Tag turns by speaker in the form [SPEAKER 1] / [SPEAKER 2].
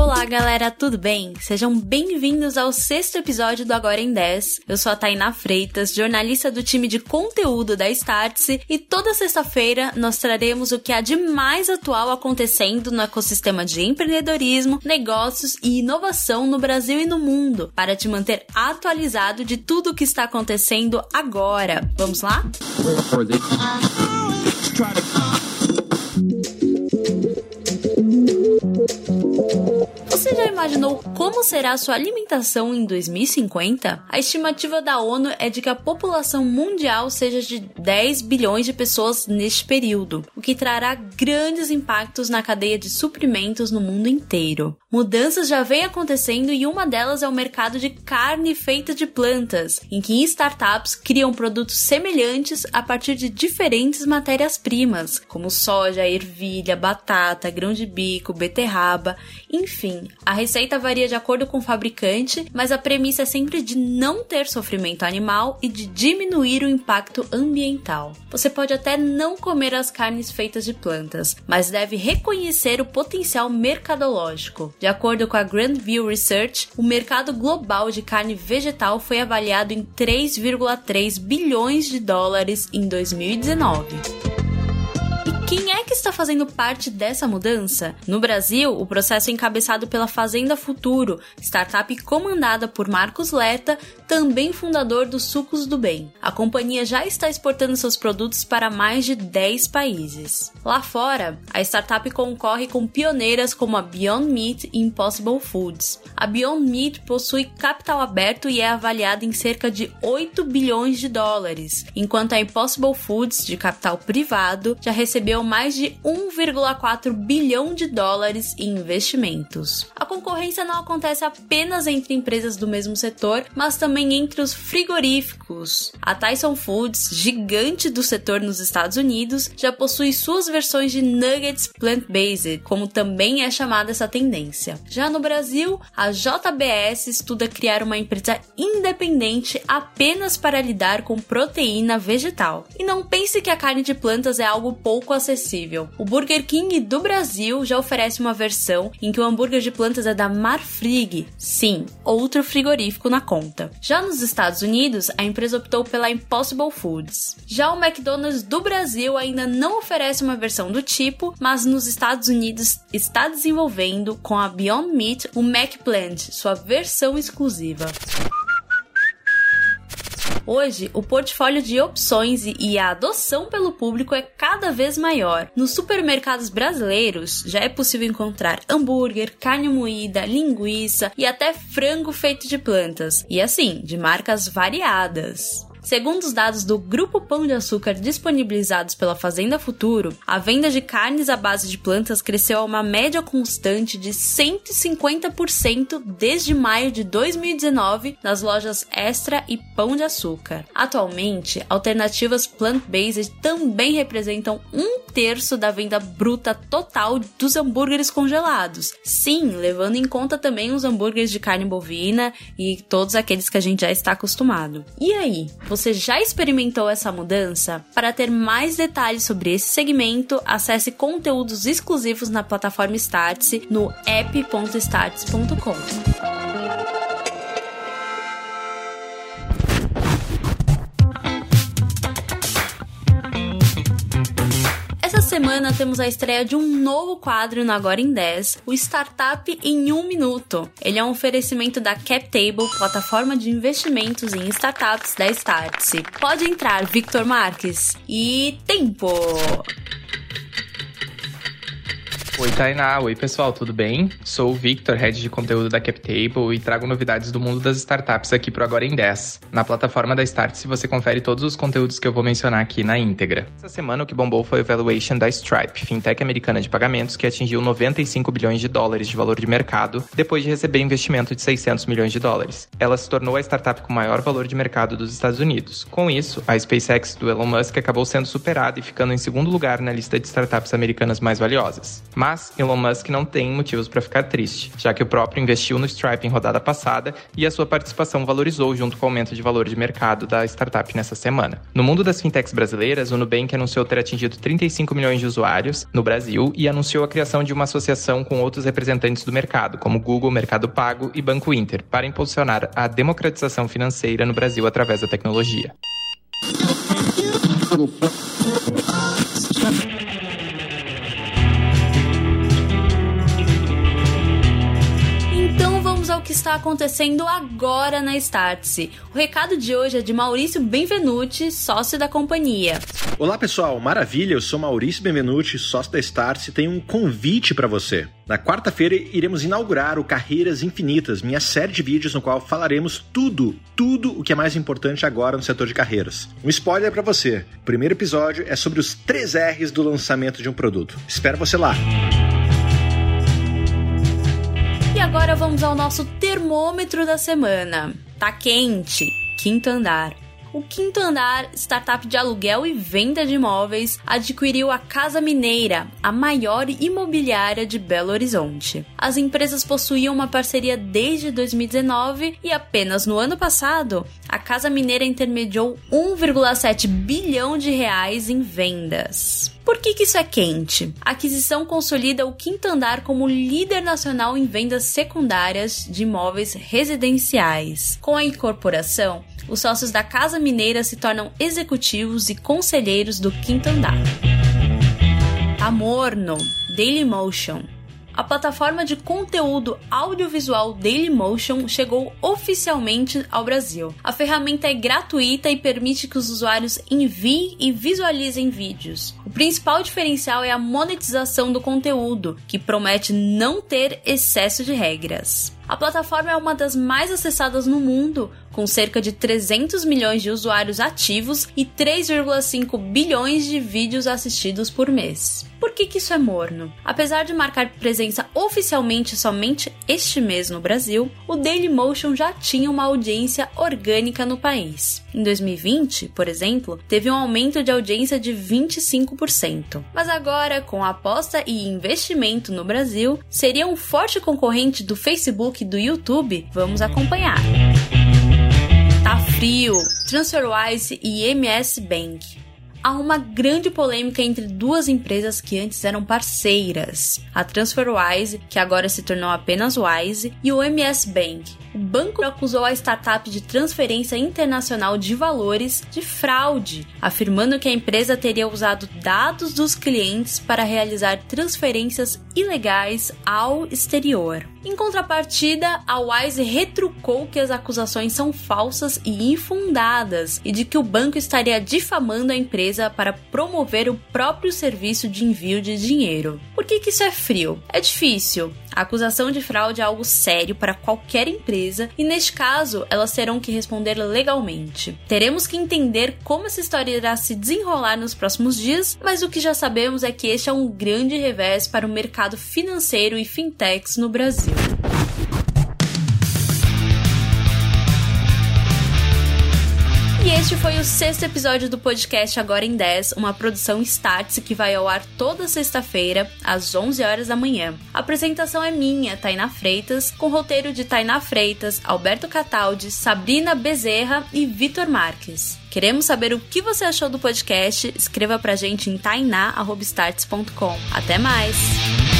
[SPEAKER 1] Olá, galera, tudo bem? Sejam bem-vindos ao sexto episódio do Agora em 10. Eu sou a Tainá Freitas, jornalista do time de conteúdo da Startse, e toda sexta-feira nós traremos o que há de mais atual acontecendo no ecossistema de empreendedorismo, negócios e inovação no Brasil e no mundo, para te manter atualizado de tudo o que está acontecendo agora. Vamos lá? Você já imaginou como será sua alimentação em 2050? A estimativa da ONU é de que a população mundial seja de 10 bilhões de pessoas neste período, o que trará grandes impactos na cadeia de suprimentos no mundo inteiro. Mudanças já vêm acontecendo e uma delas é o mercado de carne feita de plantas, em que startups criam produtos semelhantes a partir de diferentes matérias-primas, como soja, ervilha, batata, grão de bico, beterraba, enfim, a receita varia de acordo com o fabricante, mas a premissa é sempre de não ter sofrimento animal e de diminuir o impacto ambiental. Você pode até não comer as carnes feitas de plantas, mas deve reconhecer o potencial mercadológico. De acordo com a Grandview Research, o mercado global de carne vegetal foi avaliado em 3,3 bilhões de dólares em 2019. Quem é que está fazendo parte dessa mudança? No Brasil, o processo é encabeçado pela Fazenda Futuro, startup comandada por Marcos Leta, também fundador dos Sucos do Bem. A companhia já está exportando seus produtos para mais de 10 países. Lá fora, a startup concorre com pioneiras como a Beyond Meat e Impossible Foods. A Beyond Meat possui capital aberto e é avaliada em cerca de 8 bilhões de dólares, enquanto a Impossible Foods, de capital privado, já recebeu mais de 1,4 bilhão de dólares em investimentos. A concorrência não acontece apenas entre empresas do mesmo setor, mas também entre os frigoríficos. A Tyson Foods, gigante do setor nos Estados Unidos, já possui suas versões de nuggets plant-based, como também é chamada essa tendência. Já no Brasil, a JBS estuda criar uma empresa independente apenas para lidar com proteína vegetal. E não pense que a carne de plantas é algo pouco acessível acessível. O Burger King do Brasil já oferece uma versão em que o hambúrguer de plantas é da Marfrig, sim, outro frigorífico na conta. Já nos Estados Unidos, a empresa optou pela Impossible Foods. Já o McDonald's do Brasil ainda não oferece uma versão do tipo, mas nos Estados Unidos está desenvolvendo com a Beyond Meat o McPlant, sua versão exclusiva. Hoje, o portfólio de opções e a adoção pelo público é cada vez maior. Nos supermercados brasileiros já é possível encontrar hambúrguer, carne moída, linguiça e até frango feito de plantas, e assim, de marcas variadas. Segundo os dados do Grupo Pão de Açúcar disponibilizados pela Fazenda Futuro, a venda de carnes à base de plantas cresceu a uma média constante de 150% desde maio de 2019 nas lojas Extra e Pão de Açúcar. Atualmente, alternativas plant-based também representam um terço da venda bruta total dos hambúrgueres congelados. Sim, levando em conta também os hambúrgueres de carne bovina e todos aqueles que a gente já está acostumado. E aí, você já experimentou essa mudança? Para ter mais detalhes sobre esse segmento, acesse conteúdos exclusivos na plataforma Startse no app.startse.com. semana temos a estreia de um novo quadro no Agora em 10, o Startup em um Minuto. Ele é um oferecimento da CapTable, plataforma de investimentos em startups da Startse. Pode entrar, Victor Marques. E tempo!
[SPEAKER 2] Oi, Tainá. Oi, pessoal, tudo bem? Sou o Victor, head de conteúdo da CapTable e trago novidades do mundo das startups aqui pro Agora em 10. Na plataforma da Startse você confere todos os conteúdos que eu vou mencionar aqui na íntegra. Essa semana o que bombou foi o valuation da Stripe, fintech americana de pagamentos que atingiu 95 bilhões de dólares de valor de mercado depois de receber investimento de 600 milhões de dólares. Ela se tornou a startup com maior valor de mercado dos Estados Unidos. Com isso, a SpaceX do Elon Musk acabou sendo superada e ficando em segundo lugar na lista de startups americanas mais valiosas. Mas Mas Elon Musk não tem motivos para ficar triste, já que o próprio investiu no Stripe em rodada passada e a sua participação valorizou junto com o aumento de valor de mercado da startup nessa semana. No mundo das fintechs brasileiras, o Nubank anunciou ter atingido 35 milhões de usuários no Brasil e anunciou a criação de uma associação com outros representantes do mercado, como Google, Mercado Pago e Banco Inter, para impulsionar a democratização financeira no Brasil através da tecnologia.
[SPEAKER 1] Que está acontecendo agora na Startse. O recado de hoje é de Maurício Benvenuti, sócio da companhia.
[SPEAKER 3] Olá pessoal, maravilha, eu sou Maurício Benvenuti, sócio da Startse e tenho um convite para você. Na quarta-feira iremos inaugurar o Carreiras Infinitas, minha série de vídeos no qual falaremos tudo, tudo o que é mais importante agora no setor de carreiras. Um spoiler para você: o primeiro episódio é sobre os 3 R's do lançamento de um produto. Espero você lá!
[SPEAKER 1] Agora vamos ao nosso termômetro da semana. Tá quente, quinto andar. O Quinto Andar, startup de aluguel e venda de imóveis, adquiriu a Casa Mineira, a maior imobiliária de Belo Horizonte. As empresas possuíam uma parceria desde 2019 e apenas no ano passado, a Casa Mineira intermediou 1,7 bilhão de reais em vendas. Por que, que isso é quente? A aquisição consolida o quinto andar como líder nacional em vendas secundárias de imóveis residenciais. Com a incorporação, os sócios da Casa Mineira se tornam executivos e conselheiros do quinto andar. Amorno, Dailymotion. A plataforma de conteúdo audiovisual Dailymotion chegou oficialmente ao Brasil. A ferramenta é gratuita e permite que os usuários enviem e visualizem vídeos. O principal diferencial é a monetização do conteúdo, que promete não ter excesso de regras. A plataforma é uma das mais acessadas no mundo, com cerca de 300 milhões de usuários ativos e 3,5 bilhões de vídeos assistidos por mês. Por que, que isso é morno? Apesar de marcar presença oficialmente somente este mês no Brasil, o Dailymotion já tinha uma audiência orgânica no país. Em 2020, por exemplo, teve um aumento de audiência de 25%. Mas agora, com aposta e investimento no Brasil, seria um forte concorrente do Facebook do YouTube, vamos acompanhar. Tá frio. TransferWise e MS Bank há uma grande polêmica entre duas empresas que antes eram parceiras: a TransferWise, que agora se tornou apenas Wise, e o MS Bank. O banco acusou a startup de transferência internacional de valores de fraude, afirmando que a empresa teria usado dados dos clientes para realizar transferências ilegais ao exterior. Em contrapartida, a Wise retrucou que as acusações são falsas e infundadas e de que o banco estaria difamando a empresa para promover o próprio serviço de envio de dinheiro. Por que, que isso é frio? É difícil. A acusação de fraude é algo sério para qualquer empresa e, neste caso, elas terão que responder legalmente. Teremos que entender como essa história irá se desenrolar nos próximos dias, mas o que já sabemos é que este é um grande revés para o mercado financeiro e fintechs no Brasil. E este foi o sexto episódio do podcast Agora em 10, uma produção Startse que vai ao ar toda sexta-feira, às 11 horas da manhã. A apresentação é minha, Tainá Freitas, com roteiro de Tainá Freitas, Alberto Cataldi, Sabrina Bezerra e Vitor Marques. Queremos saber o que você achou do podcast? Escreva pra gente em tainá.starts.com. Até mais!